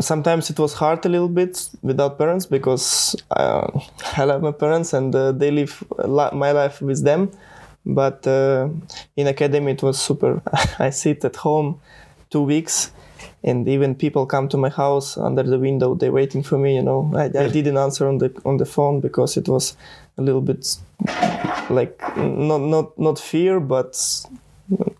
sometimes it was hard a little bit without parents because uh, I love my parents and uh, they live my life with them. But uh, in academy it was super. I sit at home two weeks, and even people come to my house under the window. They're waiting for me. You know, I, I didn't answer on the on the phone because it was a little bit like not not not fear, but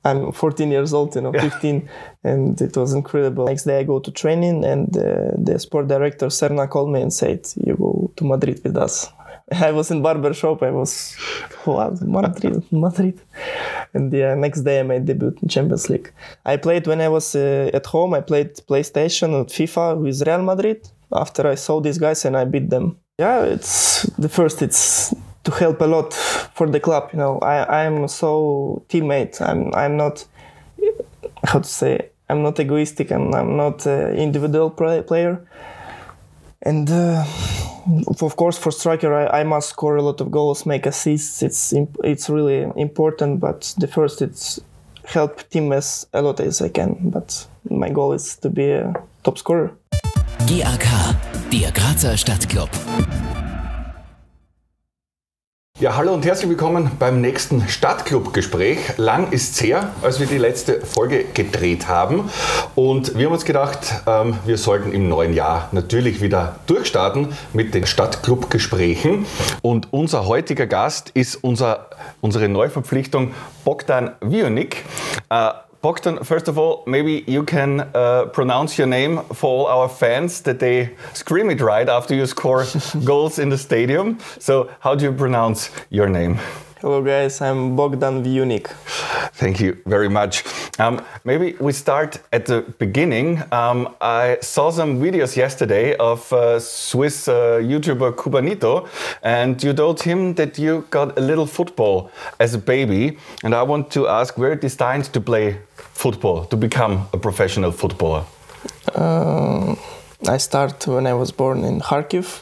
I'm 14 years old, you know, 15, and it was incredible. Next day I go to training, and uh, the sport director Srna called me and said, "You go to Madrid with us." I was in barber shop. I was what Madrid, Madrid, and the next day I made debut in Champions League. I played when I was uh, at home. I played PlayStation and FIFA with Real Madrid. After I saw these guys and I beat them. Yeah, it's the first. It's help a lot for the club. You know, I I'm so teammate. I'm I'm not how to say. I'm not egoistic. I'm I'm not an individual player. And uh, of course, for striker, I, I, must score a lot of goals, make assists. It's it's really important. But the first, it's help team as a lot as I can. But my goal is to be a top scorer. GAK, der Grazer Stadtclub. Ja, hallo und herzlich willkommen beim nächsten Stadtclub-Gespräch. Lang ist es her, als wir die letzte Folge gedreht haben. Und wir haben uns gedacht, ähm, wir sollten im neuen Jahr natürlich wieder durchstarten mit den Stadtclub-Gesprächen. Und unser heutiger Gast ist unser, unsere Neuverpflichtung Bogdan Vionik. Äh, Bogdan, first of all, maybe you can uh, pronounce your name for all our fans that they scream it right after you score goals in the stadium. So, how do you pronounce your name? Hello, guys. I'm Bogdan Vionik. Thank you very much. Um, maybe we start at the beginning. Um, I saw some videos yesterday of uh, Swiss uh, YouTuber Cubanito, and you told him that you got a little football as a baby. And I want to ask, were you destined to play football, to become a professional footballer? Uh, I started when I was born in Kharkiv,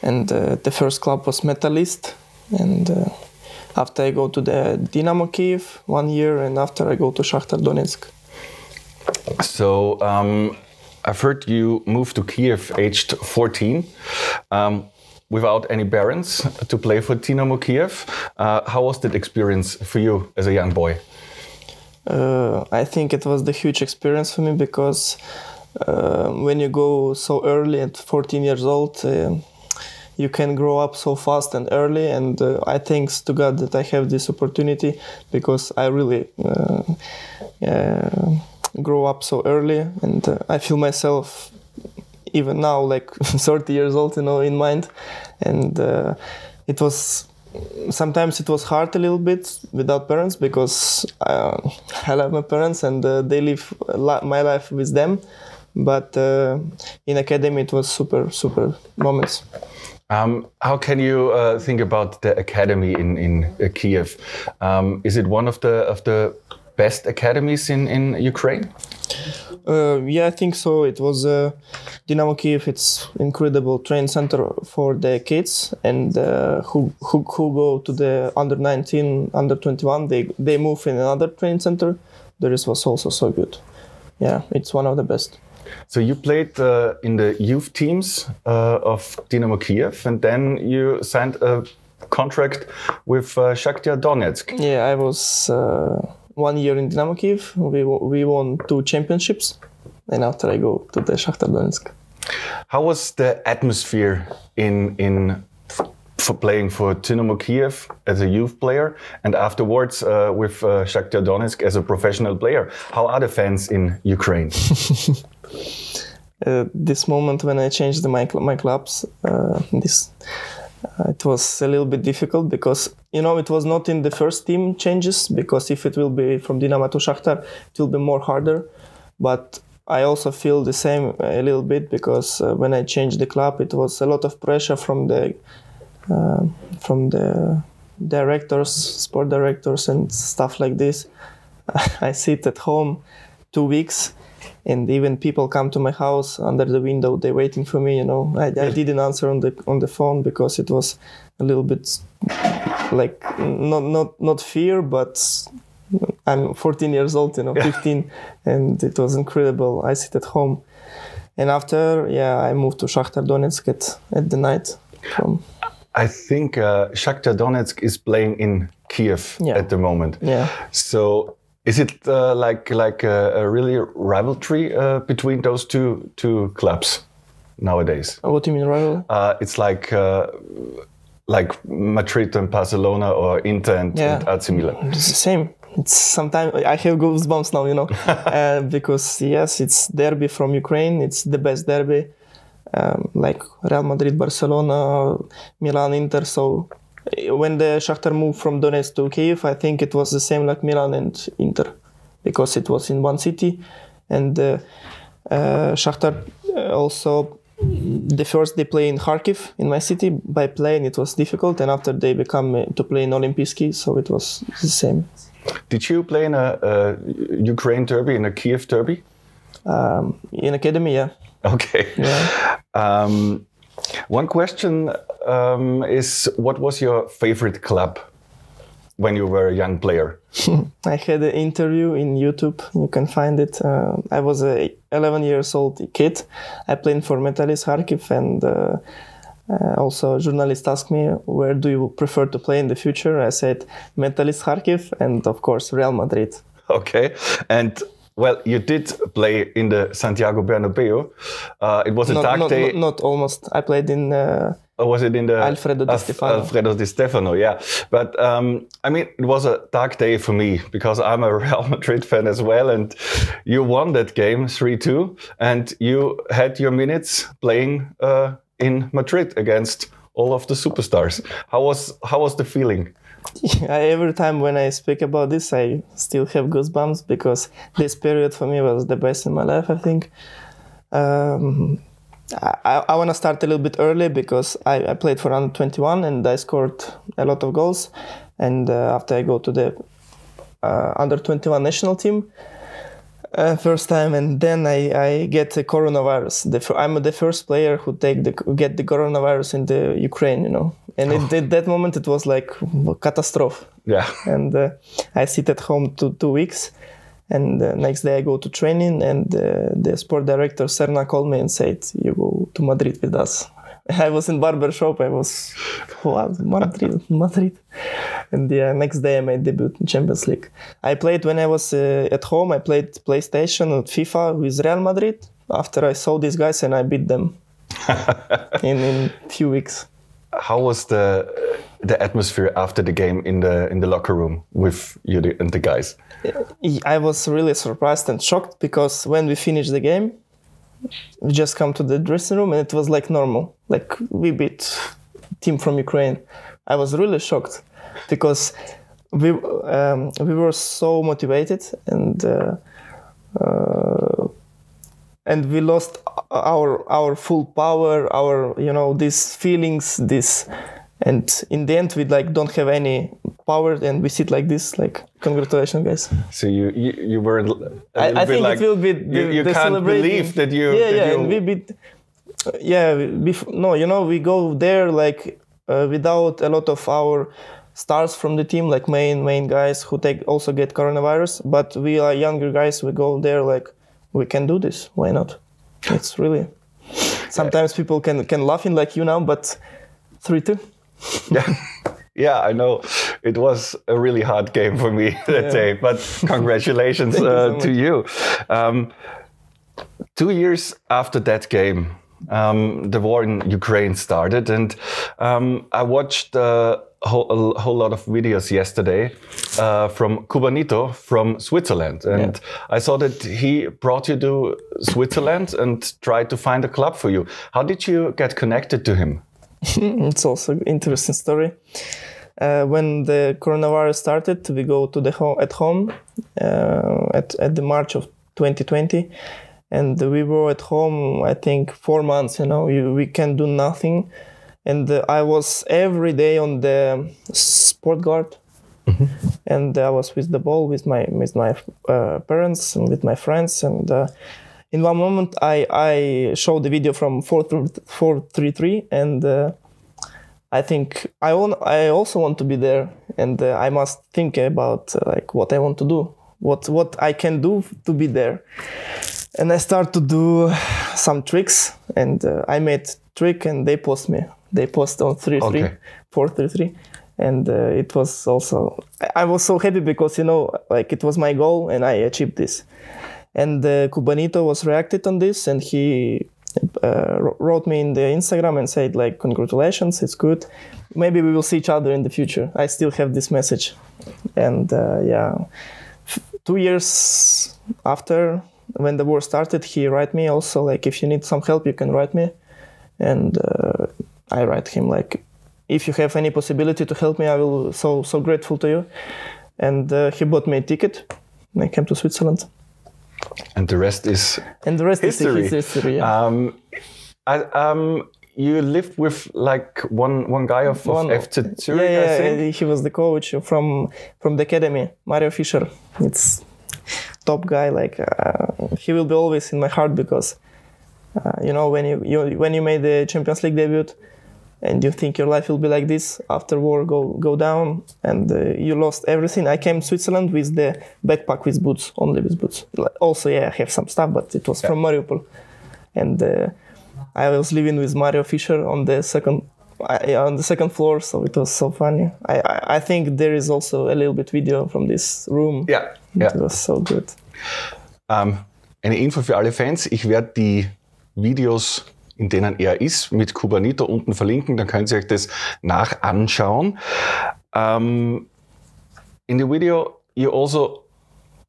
and uh, the first club was Metalist, and uh, after I go to the Dynamo Kiev one year, and after I go to Shakhtar Donetsk. So um, I've heard you moved to Kiev aged 14. Um, without any parents to play for Dynamo Kiev. Uh, how was that experience for you as a young boy? Uh, I think it was the huge experience for me because uh, when you go so early at 14 years old, uh, you can grow up so fast and early. And uh, I thanks to God that I have this opportunity because I really uh, grow up so early, and uh, I feel myself even now like 30 years old, you know, in mind, and uh, it was sometimes it was hard a little bit without parents because uh, I love my parents and uh, they live my life with them. But uh, in academy, it was super, super moments. Um, how can you uh, think about the academy in in uh, Kiev? Um, is it one of the of the best academies in in Ukraine? Uh, yeah, I think so. It was uh, Dynamo Kiev. It's incredible training center for the kids and uh, who, who who go to the under 19, under 21. They they move in another training center. The rest was also so good. Yeah, it's one of the best. So you played uh, in the youth teams uh, of Dynamo Kiev, and then you signed a contract with uh, Shakhtar Donetsk. Yeah, I was uh, one year in Dynamo Kiev. We we won two championships, and after I go to the Shakhtar Donetsk. How was the atmosphere in in for playing for Dynamo Kiev as a youth player and afterwards uh, with uh, Shakhtar Donetsk as a professional player. How are the fans in Ukraine? uh, this moment when I changed my, my clubs, uh, this uh, it was a little bit difficult because you know it was not in the first team changes because if it will be from Dynamo to Shakhtar, it will be more harder. But I also feel the same a little bit because uh, when I changed the club, it was a lot of pressure from the Uh, from the directors, sport directors, and stuff like this. I sit at home two weeks, and even people come to my house under the window. They're waiting for me. You know, I, I didn't answer on the on the phone because it was a little bit like not not not fear, but I'm 14 years old, you know, 15, and it was incredible. I sit at home and after yeah I moved to Shakhtar Donetsk at, at the night. From, I think uh, Shakhtar Donetsk is playing in Kiev Yeah. at the moment. yeah. So is it uh, like like a, a really rivalry uh, between those two two clubs nowadays? What do you mean rival? Uh, it's like uh, like Madrid and Barcelona or Inter and, Yeah. and AC Milan. It's the same. It's sometimes I have goosebumps now, you know, uh, because yes, it's derby from Ukraine. It's the best derby, um, like Real Madrid, Barcelona, Milan, Inter. So uh, when the Shakhtar moved from Donetsk to Kiev, I think it was the same like Milan and Inter, because it was in one city, and uh, uh, Shakhtar uh, also. The first they play in Kharkiv in my city by plane it was difficult and after they become uh, to play in Olympijski so it was the same. Did you play in a, a Ukraine derby in a Kiev derby? Um, in academy, yeah. Okay. Yeah. Um, one question um, is what was your favorite club when you were a young player? I had an interview in YouTube. You can find it. Uh, I was a 11 years old kid. I played for Metalist Kharkiv, and uh, uh, also a journalist asked me, "Where do you prefer to play in the future?" I said, "Metalist Kharkiv, and of course Real Madrid." Okay. And well, you did play in the Santiago Bernabeu. Uh, it was a Not, dark not, day. not, not almost. I played in. Uh, Or was it in the Alfredo Di Stefano. Alfredo Di Stefano, yeah. But um, I mean, it was a dark day for me because I'm a Real Madrid fan as well, and you won that game three two, and you had your minutes playing uh, in Madrid against all of the superstars. How was how was the feeling? Every time when I speak about this, I still have goosebumps because this period for me was the best in my life. I think. Um, I, I want to start a little bit early because I, I played for under 21 and I scored a lot of goals. And uh, after I go to the uh, under 21 national team, uh, first time, and then I, I get the coronavirus. The, I'm the first player who take the get the coronavirus in the Ukraine, you know. And it, at that moment, it was like a catastrophe Yeah, and uh, I sit at home two two weeks, and uh, next day I go to training, and uh, the sport director Srna called me and said, "You go to Madrid with us." I was in barber shop. I was, what Madrid, Madrid, and yeah, next day I made debut in Champions League. I played when I was uh, at home. I played PlayStation and FIFA with Real Madrid. After I saw these guys and I beat them in in few weeks. how was the the atmosphere after the game in the in the locker room with you and the guys? I was really surprised and shocked because when we finished the game, we just come to the dressing room and it was like normal. Like we beat team from Ukraine. I was really shocked because we um, we were so motivated and uh, uh, and we lost our our full power, our you know these feelings, this and in the end we like don't have any power and we sit like this like congratulations guys So you you, you were I, I think like it will be the, you, you the can't believe that you yeah yeah you, and we beat yeah no you know we go there like uh, without a lot of our stars from the team like main main guys who take also get coronavirus but we are younger guys we go there like we can do this why not it's really sometimes people can can laughing like you now but three two yeah. Yeah, I know. It was a really hard game for me that day, but congratulations Thank you so uh, to you. Um, two years after that game, um, the war in Ukraine started, and um, I watched uh, whole, a whole lot of videos yesterday uh, from Cubanito from Switzerland, and I saw that he brought you to Switzerland and tried to find a club for you. How did you get connected to him? it's also an interesting story. Uh, when the coronavirus started, we go to the home at home uh, at at the March of 2020, and we were at home. I think four months. You know, you, we can do nothing, and uh, I was every day on the sport guard, and I was with the ball with my with my uh, parents and with my friends and. Uh, in one moment, I, I showed the video from 433 and uh, I think I want, I also want to be there and uh, I must think about uh, like what I want to do, what what I can do to be there. And I start to do some tricks, and uh, I made trick, and they post me. They post on three three Okay. four three three, and uh, it was also I- was so happy because you know like it was my goal, and I achieved this. And uh, Cubanito was reacted on this, and he uh, wrote me in the Instagram and said like congratulations, it's good. Maybe we will see each other in the future. I still have this message, and uh, yeah, F- two years after when the war started, he write me also like if you need some help, you can write me, and uh, I write him like if you have any possibility to help me, I will so so grateful to you. And uh, he bought me a ticket. And I came to Switzerland, And the rest is and the rest history. is history. Yeah. Um, I, um, you lived with like one one guy of, of One- FC Zurich, yeah, I yeah, he was the coach from from the academy, Mario Fischer. It's top guy. Like uh, he will be always in my heart because uh, you know when you, you when you made the Champions League debut and you think your life will be like this after war go go down and uh, you lost everything. I came to Switzerland with the backpack with boots, only with boots. Also, yeah, I have some stuff, but it was from Mariupol, and uh, I was living with Mario Fischer on the second I, on the second floor, so it was so funny. I, I I think there is also a little bit video from this room. Ja, ja. It was so good. Ähm, eine Info für alle Fans. Ich werde die Videos, in denen er ist, mit Kubanito unten verlinken. Dann könnt ihr euch das nach anschauen. Ähm, in the video, you also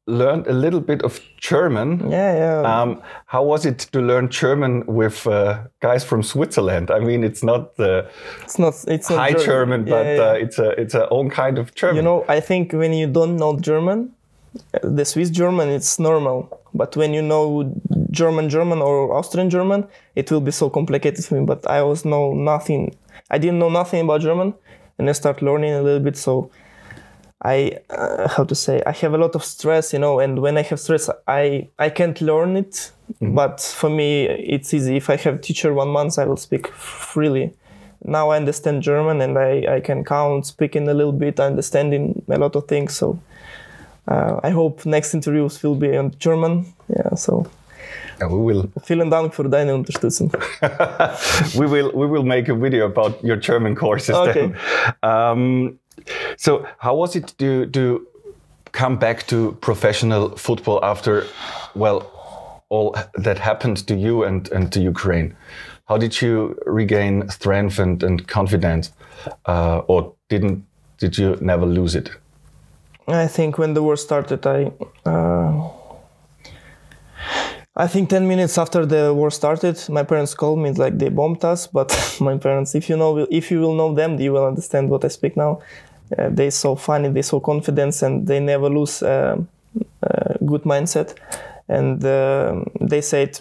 learned a little bit of German. Yeah, yeah. Um, how was it to learn German with uh, guys from Switzerland? I mean, it's not the it's not it's not high German, Yeah, but yeah. Uh, it's a it's a own kind of German. you know, I think when you don't know German, uh, the Swiss German it's normal, but when you know German German or Austrian German, it will be so complicated for me. But I was know nothing. I didn't know nothing about German, and I start learning a little bit. So I uh, how to say I have a lot of stress, you know, and when I have stress, I I can't learn it. But for me, it's easy. If I have teacher one month, I will speak freely. Now I understand German and I, I can count, speaking a little bit, understanding a lot of things. So uh, I hope next interviews will be in German. Yeah. So we will vielen Dank für deine Unterstützung. we will we will make a video about your German courses Okay. then. Um, so how was it to to come back to professional football after well all that happened to you and, and to Ukraine? How did you regain strength and, and confidence? Uh, or didn't did you never lose it? I think when the war started, I uh, I think ten minutes after the war started, my parents called me like they bombed us. But my parents, if you know, if you will know them, you will understand what I speak now. Uh, they so funny, they so confident, and they never lose uh, uh, good mindset. And uh, they said,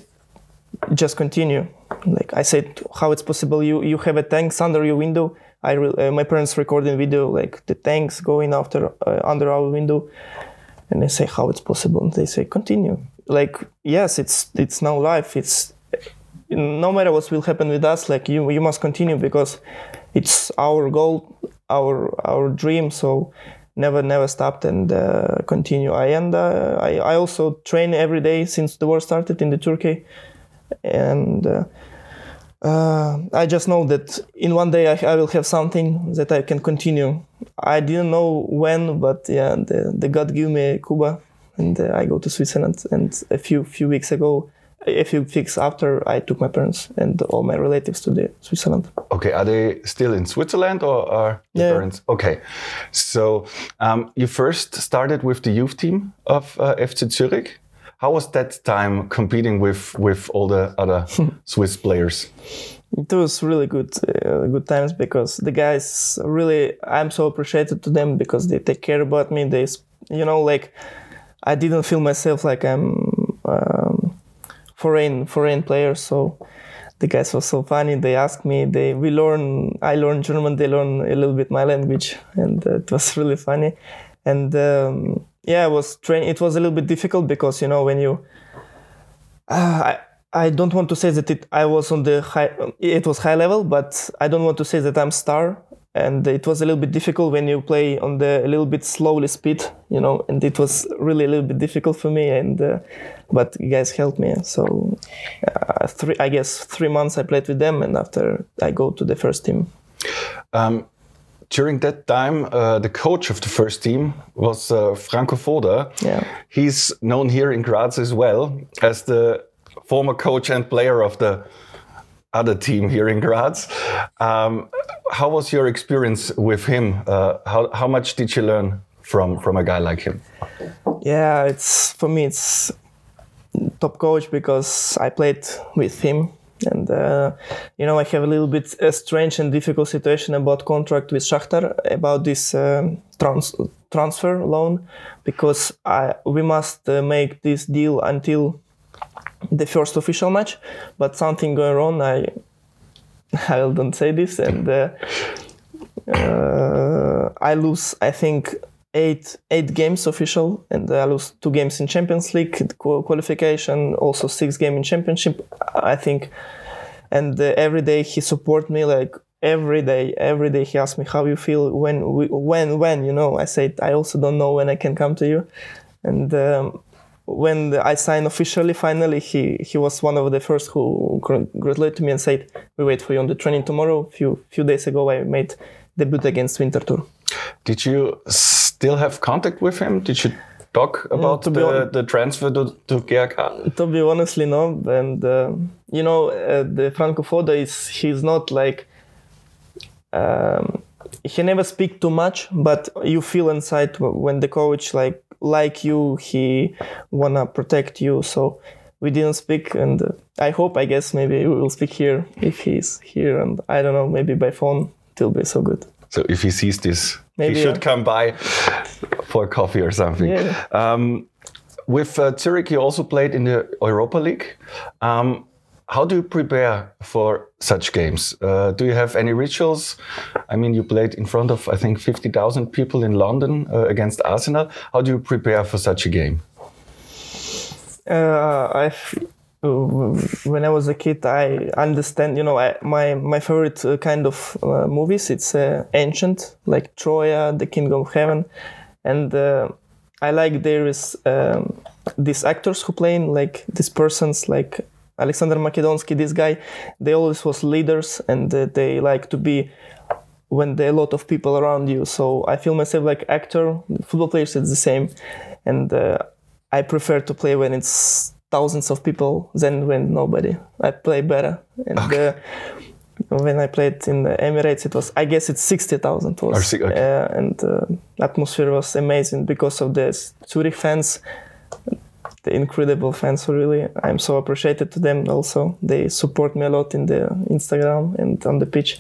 just continue. Like I said, how it's possible? You you have a tanks under your window. I re- uh, my parents recording video like the tanks going after uh, under our window, and they say how it's possible. And they say continue. Like yes, it's it's now life. It's no matter what will happen with us. Like you you must continue because it's our goal, our our dream. So never never stopped and uh, continue. I and uh, I I also train every day since the war started in the Turkey, and. Uh, uh, I just know that in one day I, I will have something that I can continue. I didn't know when, but yeah, the, the God gave me Cuba, and uh, I go to Switzerland. And a few few weeks ago, a few weeks after, I took my parents and all my relatives to the Switzerland. Okay, are they still in Switzerland or are Yeah. parents? Okay, so um, you first started with the youth team of uh, FC Zurich. How was that time competing with with all the other Swiss players? It was really good, uh, good times because the guys really, I'm so appreciated to them because they take care about me. They, you know, like I didn't feel myself like I'm um, foreign foreign player. So the guys were so funny. They asked me. They we learn. I learn German. They learn a little bit my language, and uh, it was really funny. And um, yeah, I was train. It was a little bit difficult because you know when you uh, I I don't want to say that it I was on the high it was high level, but I don't want to say that I'm star and it was a little bit difficult when you play on the a little bit slowly speed, you know, and it was really a little bit difficult for me. And uh, but you guys helped me, so uh, three I guess three months I played with them, and after I go to the first team. Um, during that time, uh, the coach of the first team was uh, Franco Foda. Yeah. He's known here in Graz as well as the former coach and player of the other team here in Graz. Um, how was your experience with him? Uh, how, how much did you learn from, from a guy like him? Yeah, it's for me it's top coach because I played with him and uh, you know I have a little bit a strange and difficult situation about contract with Shakhtar about this um, trans- transfer loan because I we must uh, make this deal until the first official match, but something going wrong. I I don't say this, and uh, uh, I lose. I think eight eight games official, and I lose two games in Champions League qualification, also six game in Championship. I think, and uh, every day he support me like every day every day he asks me how you feel when we, when when you know i said i also don't know when i can come to you and um, when I signed officially, finally, he, he was one of the first who congratulated me and said, "We wait for you on the training tomorrow." A few few days ago, I made debut against Winterthur. Did you still have contact with him? Did you talk mm, about the, the transfer to, to GAK? To be honestly, no. And uh, you know, uh, the Franco Foda is he's not like. Um, he never speak too much, but you feel inside when the coach like like you he wanna protect you so we didn't speak and uh, i hope i guess maybe we will speak here if he's here and i don't know maybe by phone it will be so good so if he sees this maybe, he should yeah. come by for coffee or something yeah. um, with uh, Zurich, you also played in the Europa League. Um, how do you prepare for such games? Uh, do you have any rituals? I mean, you played in front of, I think, 50,000 people in London uh, against Arsenal. How do you prepare for such a game? Uh, I when I was a kid, I understand. You know, I, my my favorite uh, kind of uh, movies. It's uh, ancient, like Troya, The Kingdom of Heaven, and I like there is um, these actors who play in like these persons like Alexander Makedonsky, this guy, they always was leaders and uh, they like to be when there are a lot of people around you. So I feel myself like actor. Football players, it's the same, and uh, I prefer to play when it's thousands of people than when nobody. I play better. And okay. uh, when I played in the Emirates, it was I guess it's sixty thousand was, okay. uh, and uh, atmosphere was amazing because of the Zurich fans the incredible fans really i'm so appreciated to them also. They support me a lot in the instagram and on the pitch.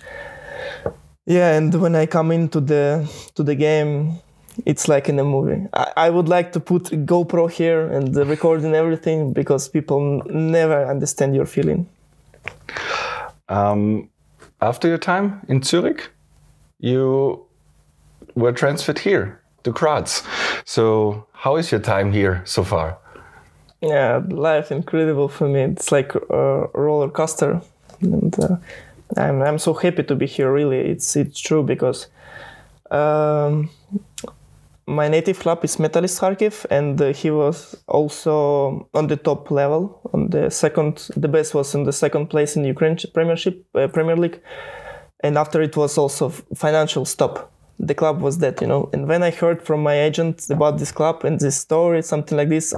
Yeah and when i come into the to the game it's like in a movie. I, I would like to put gopro here and recording everything because people never understand your feeling. Um, after your time in zurich you were transferred here to graz. So how is your time here so far yeah, life incredible for me. It's like a roller coaster, and uh, I'm I'm so happy to be here. Really, it's it's true because um, my native club is Metalist Kharkiv, and uh, he was also on the top level. On the second, the best was in the second place in Ukraine Premiership uh, Premier League, and after it was also financial stop. The club was dead, you know. And when I heard from my agent about this club and this story, something like this,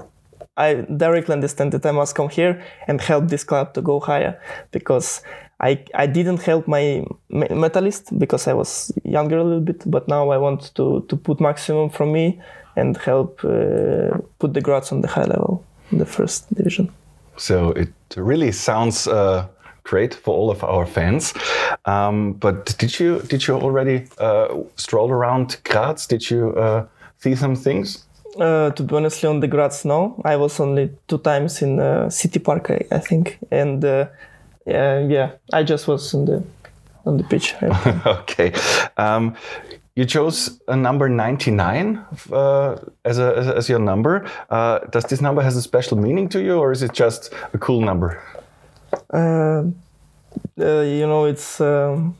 I directly understand that I must come here and help this club to go higher because I, I didn't help my metalist because I was younger a little bit, but now I want to, to put maximum from me and help uh, put the Graz on the high level in the first division. So it really sounds uh, great for all of our fans. Um, but did you did you already uh, stroll around Graz? Did you uh, see some things? Uh, to be honestly, on the Graz, no. I was only two times in uh, City Park, I, I think, and uh, yeah, I just was on the on the pitch. okay. Um, you chose a number 99 uh, as, a, as, your number. Uh, does this number has a special meaning to you, or is it just a cool number? Uh, you know, it's. Um,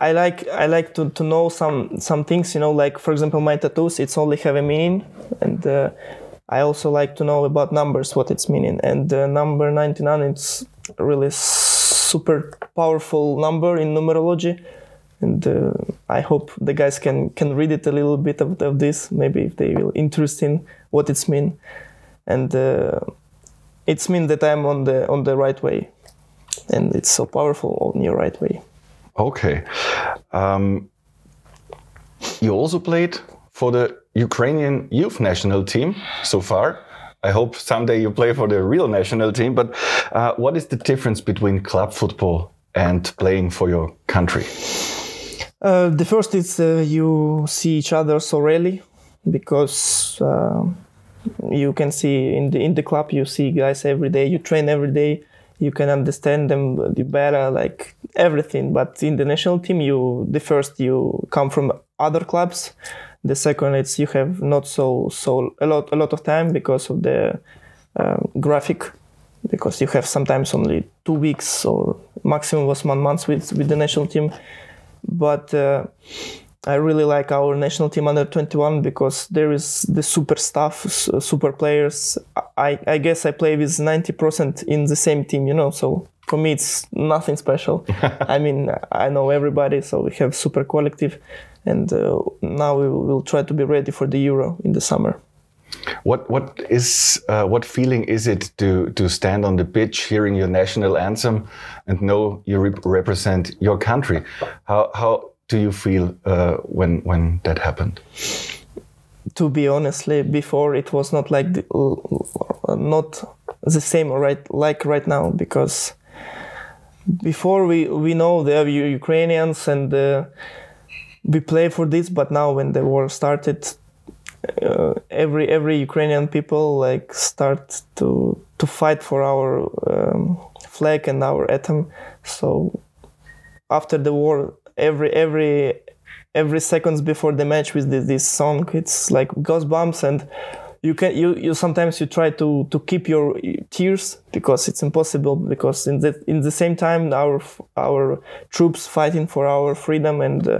I like I like to, to know some some things you know like for example my tattoos it's only have a meaning and uh, I also like to know about numbers what it's meaning and uh, number 99 it's really super powerful number in numerology and uh, I hope the guys can can read it a little bit of, of this maybe if they will interest in what it's mean and uh, it's mean that I'm on the on the right way and it's so powerful on your right way. Okay. Um, you also played for the Ukrainian youth national team so far. I hope someday you play for the real national team. But uh, what is the difference between club football and playing for your country? Uh, the first is uh, you see each other so rarely because uh, you can see in the in the club you see guys every day. You train every day you can understand them better, like everything. But in the national team, you the first you come from other clubs. The second, it's you have not so so a lot a lot of time because of the um, graphic, because you have sometimes only two weeks or maximum was one month with with the national team. But uh, I really like our national team under 21 because there is the super stuff, super players. I, I guess I play with 90% in the same team, you know, so for me it's nothing special. I mean, I know everybody, so we have super collective, and uh, now we will try to be ready for the Euro in the summer. What what is uh, what feeling is it to to stand on the pitch, hearing your national anthem, and know you rep represent your country? How how do you feel uh, when when that happened? To be honestly, before it was not like the, not the same right like right now because before we we know are Ukrainians and uh, we play for this, but now when the war started, uh, every every Ukrainian people like start to to fight for our um, flag and our anthem. So after the war, every every every seconds before the match with this, this song it's like goosebumps and you can you, you sometimes you try to to keep your tears because it's impossible because in the in the same time our our troops fighting for our freedom and uh,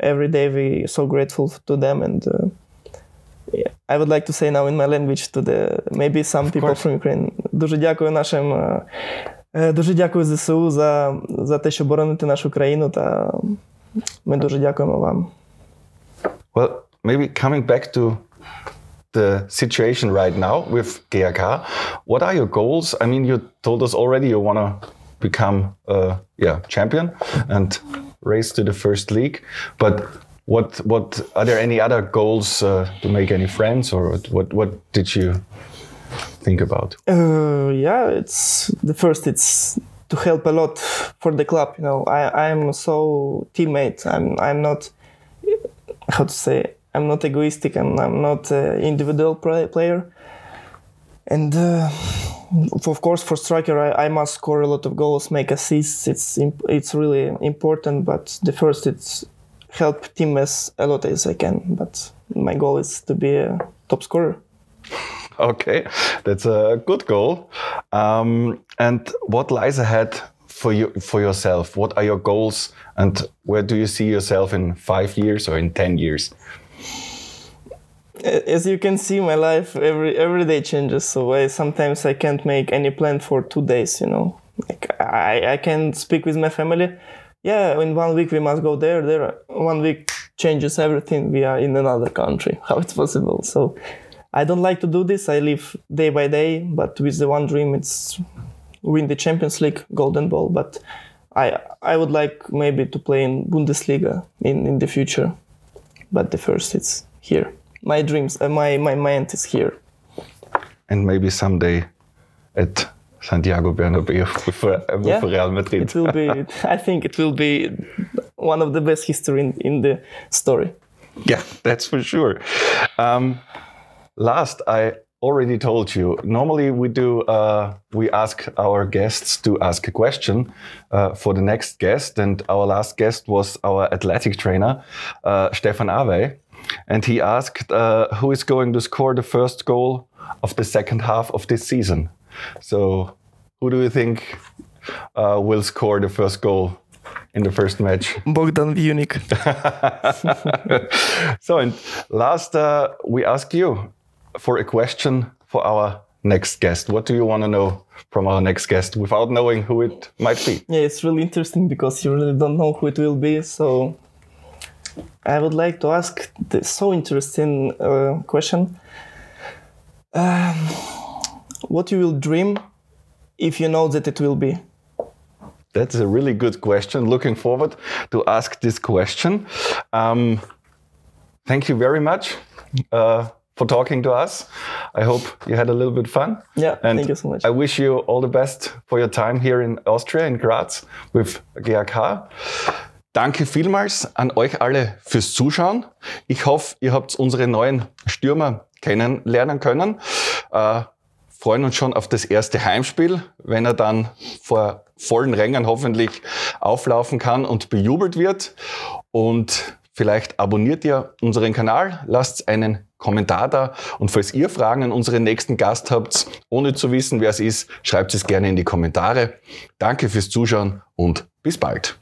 every day we so grateful to them and uh, yeah, I would like to say now in my language to the maybe some of people course. from Ukraine. Дуже дякую нашим Дуже дякую ЗСУ за за те, що бороните нашу країну, та ми дуже дякуємо вам. Well, maybe coming back to the situation right now with GAK. What are your goals? I mean, you told us already you want to become a yeah, champion and race to the first league. But what what are there any other goals uh, to make any friends or what what did you think about? Uh, yeah, it's the first. It's to help a lot for the club. You know, I I'm so teammate. I'm I'm not how to say. I'm not egoistic and I'm not an individual player. And uh, of course, for striker, I, I, must score a lot of goals, make assists. It's it's really important. But the first, it's help team as a lot as I can. But my goal is to be a top scorer. okay, that's a good goal. Um, and what lies ahead for you for yourself? What are your goals, and where do you see yourself in five years or in ten years? As you can see, my life every every day changes. So I sometimes I can't make any plan for two days. You know, like I I can speak with my family. Yeah, in one week we must go there. There, one week changes everything. We are in another country. How it's possible? So I don't like to do this. I live day by day, but with the one dream, it's win the Champions League, Golden Ball. But I I would like maybe to play in Bundesliga in, in the future. But the first, it's here. My dreams, uh, my my mind is here. And maybe someday at Santiago Bernabeu with, uh, yeah, Real Madrid. it will be. I think it will be one of the best history in, in the story. Yeah, that's for sure. Um, Last, I already told you. Normally, we do uh, we ask our guests to ask a question uh, for the next guest, and our last guest was our athletic trainer, uh, Stefan Ave, and he asked uh, who is going to score the first goal of the second half of this season. So, who do you think uh, will score the first goal in the first match? Bogdan Viunik. so, and last, uh, we ask you for a question for our next guest. What do you want to know from our next guest without knowing who it might be? Yeah, it's really interesting because you really don't know who it will be. So I would like to ask the so interesting uh, question. Um, what you will dream if you know that it will be? That's a really good question. Looking forward to ask this question. Um, thank you very much uh, for talking to us. I hope you had a little bit fun. Yeah, and thank you so much. I wish you all the best for your time here in Austria, in Graz, with GAK. Danke vielmals an euch alle fürs Zuschauen. Ich hoffe, ihr habt unsere neuen Stürmer kennenlernen können. Äh, freuen uns schon auf das erste Heimspiel, wenn er dann vor vollen Rängen hoffentlich auflaufen kann und bejubelt wird. Und vielleicht abonniert ihr unseren Kanal, lasst einen Kommentar da und falls ihr Fragen an unseren nächsten Gast habt, ohne zu wissen, wer es ist, schreibt es gerne in die Kommentare. Danke fürs Zuschauen und bis bald.